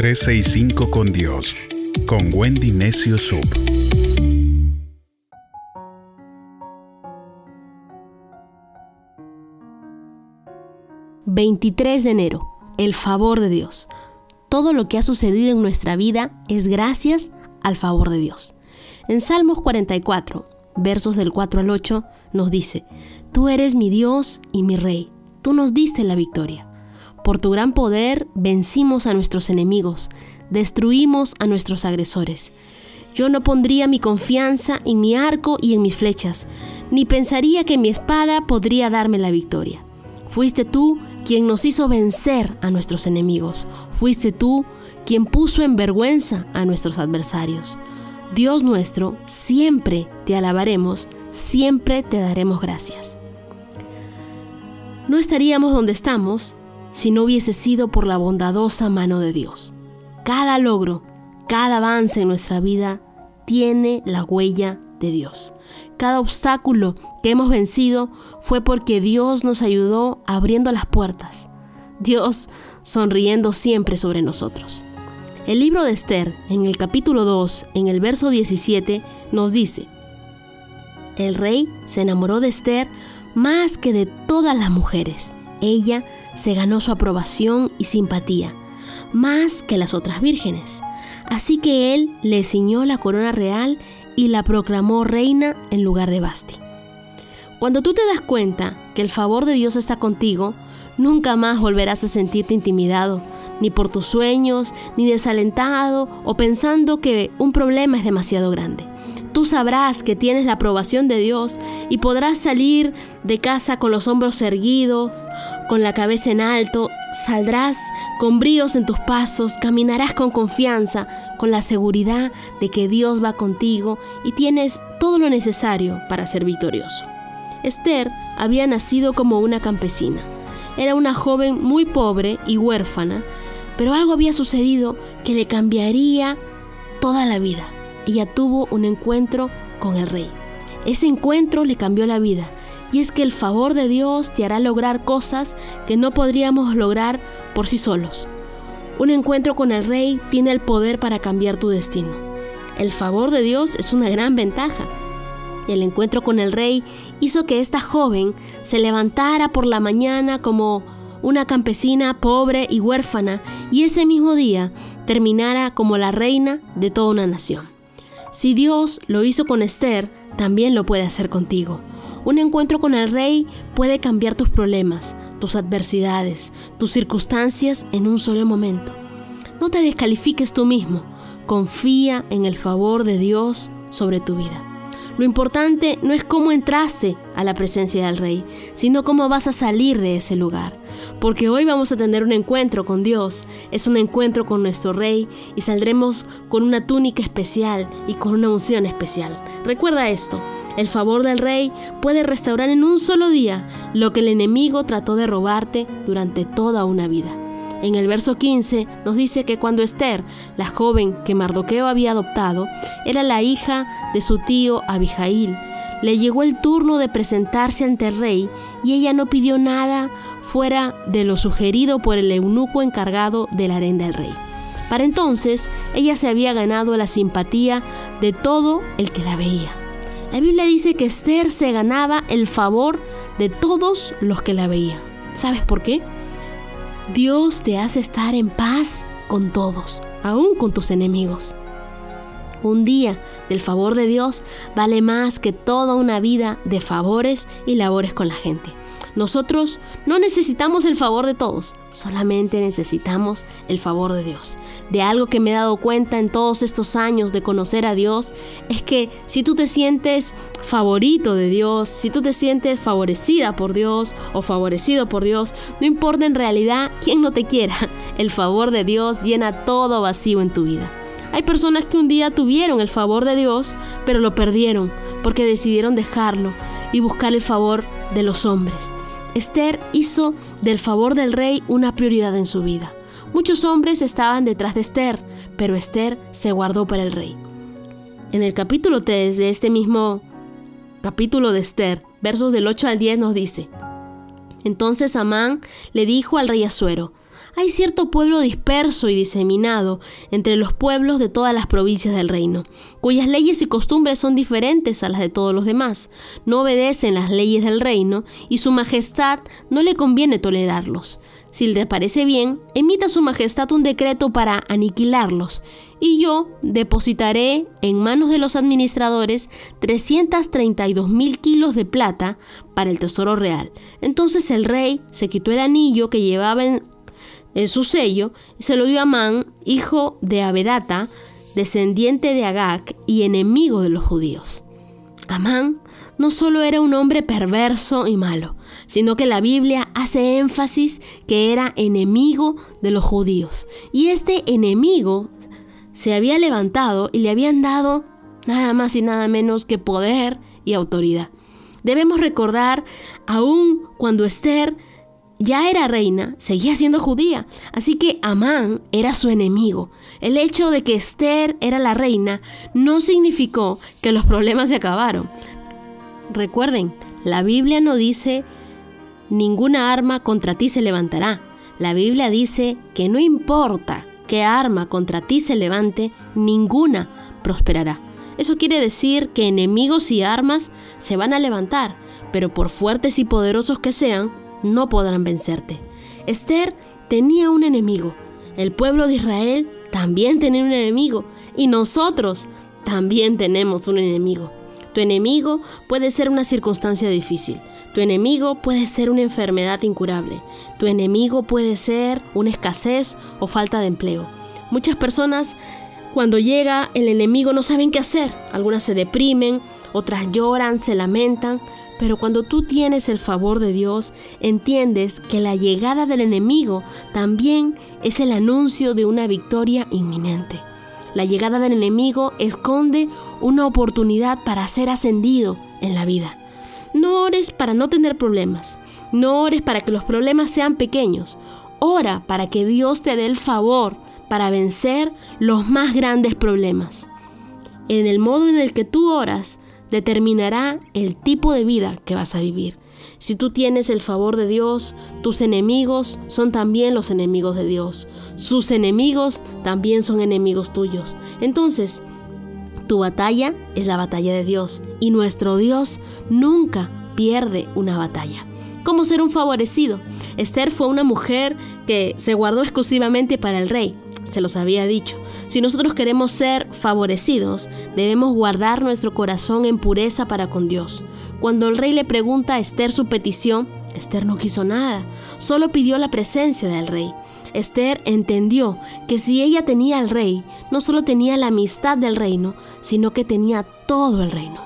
365 con Dios, con Wendy Necio Sub. ...23 de enero... ...el favor de Dios... ...todo lo que ha sucedido en nuestra vida... ...es gracias al favor de Dios... En Salmos 44... ...versos del 4 al 8... ...nos dice... Tú eres mi Dios y mi Rey... Tú nos diste la victoria. Por tu gran poder vencimos a nuestros enemigos, destruimos a nuestros agresores. Yo no pondría mi confianza en mi arco y en mis flechas, ni pensaría que mi espada podría darme la victoria. Fuiste tú quien nos hizo vencer a nuestros enemigos. Fuiste tú quien puso en vergüenza a nuestros adversarios. Dios nuestro, siempre te alabaremos, siempre te daremos gracias. No estaríamos donde estamos si no hubiese sido por la bondadosa mano de Dios. Cada logro, cada avance en nuestra vida tiene la huella de Dios. Cada obstáculo que hemos vencido fue porque Dios nos ayudó abriendo las puertas. Dios sonriendo siempre sobre nosotros. El libro de Esther, en el capítulo 2, en el verso 17, nos dice, El rey se enamoró de Esther más que de todas las mujeres. Ella se ganó su aprobación y simpatía, más que las otras vírgenes. Así que él le ciñó la corona real y la proclamó reina en lugar de Basti. Cuando tú te das cuenta que el favor de Dios está contigo, nunca más volverás a sentirte intimidado, ni por tus sueños, ni desalentado o pensando que un problema es demasiado grande. Tú sabrás que tienes la aprobación de Dios y podrás salir de casa con los hombros erguidos, con la cabeza en alto, saldrás con bríos en tus pasos, caminarás con confianza, con la seguridad de que Dios va contigo y tienes todo lo necesario para ser victorioso. Esther había nacido como una campesina. Era una joven muy pobre y huérfana, pero algo había sucedido que le cambiaría toda la vida. Ella tuvo un encuentro con el rey. Ese encuentro le cambió la vida y es que el favor de Dios te hará lograr cosas que no podríamos lograr por sí solos. Un encuentro con el Rey tiene el poder para cambiar tu destino. El favor de Dios es una gran ventaja. El encuentro con el Rey hizo que esta joven se levantara por la mañana como una campesina pobre y huérfana y ese mismo día terminara como la reina de toda una nación. Si Dios lo hizo con Esther, también lo puede hacer contigo. Un encuentro con el Rey puede cambiar tus problemas, tus adversidades, tus circunstancias en un solo momento. No te descalifiques tú mismo, confía en el favor de Dios sobre tu vida. Lo importante no es cómo entraste a la presencia del Rey, sino cómo vas a salir de ese lugar. Porque hoy vamos a tener un encuentro con Dios, es un encuentro con nuestro Rey y saldremos con una túnica especial y con una unción especial. Recuerda esto, el favor del rey puede restaurar en un solo día lo que el enemigo trató de robarte durante toda una vida. En el verso 15 nos dice que cuando Esther, la joven que Mardoqueo había adoptado, era la hija de su tío Abijail, le llegó el turno de presentarse ante el rey y ella no pidió nada fuera de lo sugerido por el eunuco encargado del harén del rey. Para entonces, ella se había ganado la simpatía de todo el que la veía. La Biblia dice que Esther se ganaba el favor de todos los que la veían. ¿Sabes por qué? Dios te hace estar en paz con todos, aún con tus enemigos. Un día del favor de Dios vale más que toda una vida de favores y labores con la gente. Nosotros no necesitamos el favor de todos, solamente necesitamos el favor de Dios. De algo que me he dado cuenta en todos estos años de conocer a Dios es que si tú te sientes favorito de Dios, si tú te sientes favorecida por Dios o favorecido por Dios, no importa en realidad quién no te quiera, el favor de Dios llena todo vacío en tu vida. Hay personas que un día tuvieron el favor de Dios, pero lo perdieron porque decidieron dejarlo y buscar el favor de los hombres. Esther hizo del favor del rey una prioridad en su vida. Muchos hombres estaban detrás de Esther, pero Esther se guardó para el rey. En el capítulo 3 de este mismo capítulo de Esther, versos del 8 al 10 nos dice, Entonces Amán le dijo al rey Asuero, hay cierto pueblo disperso y diseminado entre los pueblos de todas las provincias del reino, cuyas leyes y costumbres son diferentes a las de todos los demás, no obedecen las leyes del reino y su majestad no le conviene tolerarlos. Si le parece bien, emita su majestad un decreto para aniquilarlos, y yo depositaré en manos de los administradores 332 mil kilos de plata para el tesoro real. Entonces el rey se quitó el anillo que llevaba en, su sello y se lo dio a Amán, hijo de Abedata, descendiente de Agag y enemigo de los judíos. Amán no solo era un hombre perverso y malo, sino que la Biblia hace énfasis que era enemigo de los judíos. Y este enemigo se había levantado y le habían dado nada más y nada menos que poder y autoridad. Debemos recordar, aun cuando Esther ya era reina, seguía siendo judía, así que Amán era su enemigo. El hecho de que Esther era la reina no significó que los problemas se acabaron. Recuerden, la Biblia no dice ninguna arma contra ti se levantará. La Biblia dice que no importa qué arma contra ti se levante, ninguna prosperará. Eso quiere decir que enemigos y armas se van a levantar, pero por fuertes y poderosos que sean, no podrán vencerte. Esther tenía un enemigo. El pueblo de Israel también tenía un enemigo. Y nosotros también tenemos un enemigo. Tu enemigo puede ser una circunstancia difícil. Tu enemigo puede ser una enfermedad incurable. Tu enemigo puede ser una escasez o falta de empleo. Muchas personas cuando llega el enemigo no saben qué hacer. Algunas se deprimen, otras lloran, se lamentan. Pero cuando tú tienes el favor de Dios, entiendes que la llegada del enemigo también es el anuncio de una victoria inminente. La llegada del enemigo esconde una oportunidad para ser ascendido en la vida. No ores para no tener problemas. No ores para que los problemas sean pequeños. Ora para que Dios te dé el favor para vencer los más grandes problemas. En el modo en el que tú oras determinará el tipo de vida que vas a vivir. Si tú tienes el favor de Dios, tus enemigos son también los enemigos de Dios. Sus enemigos también son enemigos tuyos. Entonces, tu batalla es la batalla de Dios y nuestro Dios nunca pierde una batalla. ¿Cómo ser un favorecido? Esther fue una mujer que se guardó exclusivamente para el rey se los había dicho. Si nosotros queremos ser favorecidos, debemos guardar nuestro corazón en pureza para con Dios. Cuando el rey le pregunta a Esther su petición, Esther no quiso nada, solo pidió la presencia del rey. Esther entendió que si ella tenía al rey, no solo tenía la amistad del reino, sino que tenía todo el reino.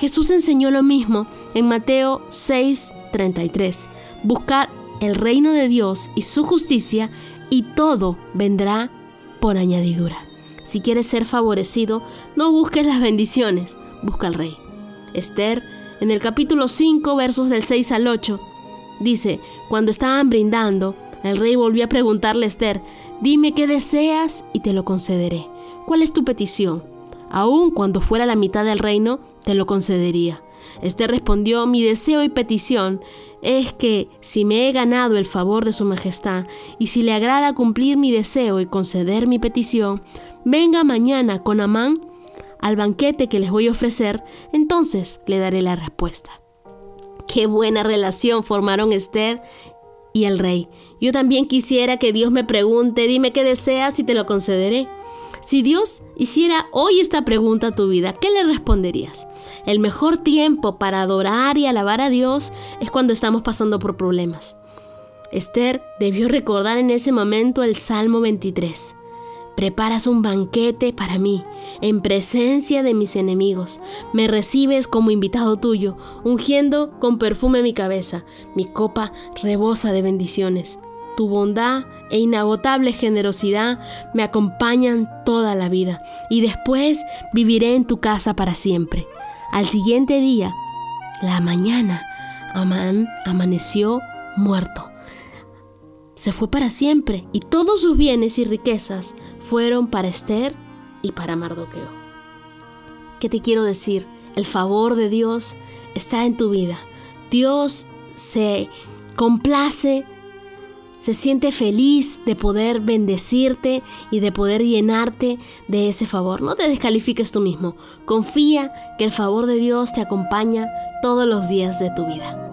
Jesús enseñó lo mismo en Mateo 6:33. Buscad el reino de Dios y su justicia y todo vendrá por añadidura. Si quieres ser favorecido, no busques las bendiciones, busca al rey. Esther, en el capítulo 5, versos del 6 al 8, dice, cuando estaban brindando, el rey volvió a preguntarle a Esther, dime qué deseas y te lo concederé. ¿Cuál es tu petición? Aun cuando fuera la mitad del reino, te lo concedería. Esther respondió, mi deseo y petición es que si me he ganado el favor de su majestad y si le agrada cumplir mi deseo y conceder mi petición, venga mañana con Amán al banquete que les voy a ofrecer, entonces le daré la respuesta. Qué buena relación formaron Esther y el rey. Yo también quisiera que Dios me pregunte, dime qué deseas y te lo concederé. Si Dios hiciera hoy esta pregunta a tu vida, ¿qué le responderías? El mejor tiempo para adorar y alabar a Dios es cuando estamos pasando por problemas. Esther debió recordar en ese momento el Salmo 23. Preparas un banquete para mí, en presencia de mis enemigos. Me recibes como invitado tuyo, ungiendo con perfume mi cabeza. Mi copa rebosa de bendiciones. Tu bondad e inagotable generosidad me acompañan toda la vida y después viviré en tu casa para siempre. Al siguiente día, la mañana, Amán amaneció muerto. Se fue para siempre y todos sus bienes y riquezas fueron para Esther y para Mardoqueo. ¿Qué te quiero decir? El favor de Dios está en tu vida. Dios se complace se siente feliz de poder bendecirte y de poder llenarte de ese favor. No te descalifiques tú mismo. Confía que el favor de Dios te acompaña todos los días de tu vida.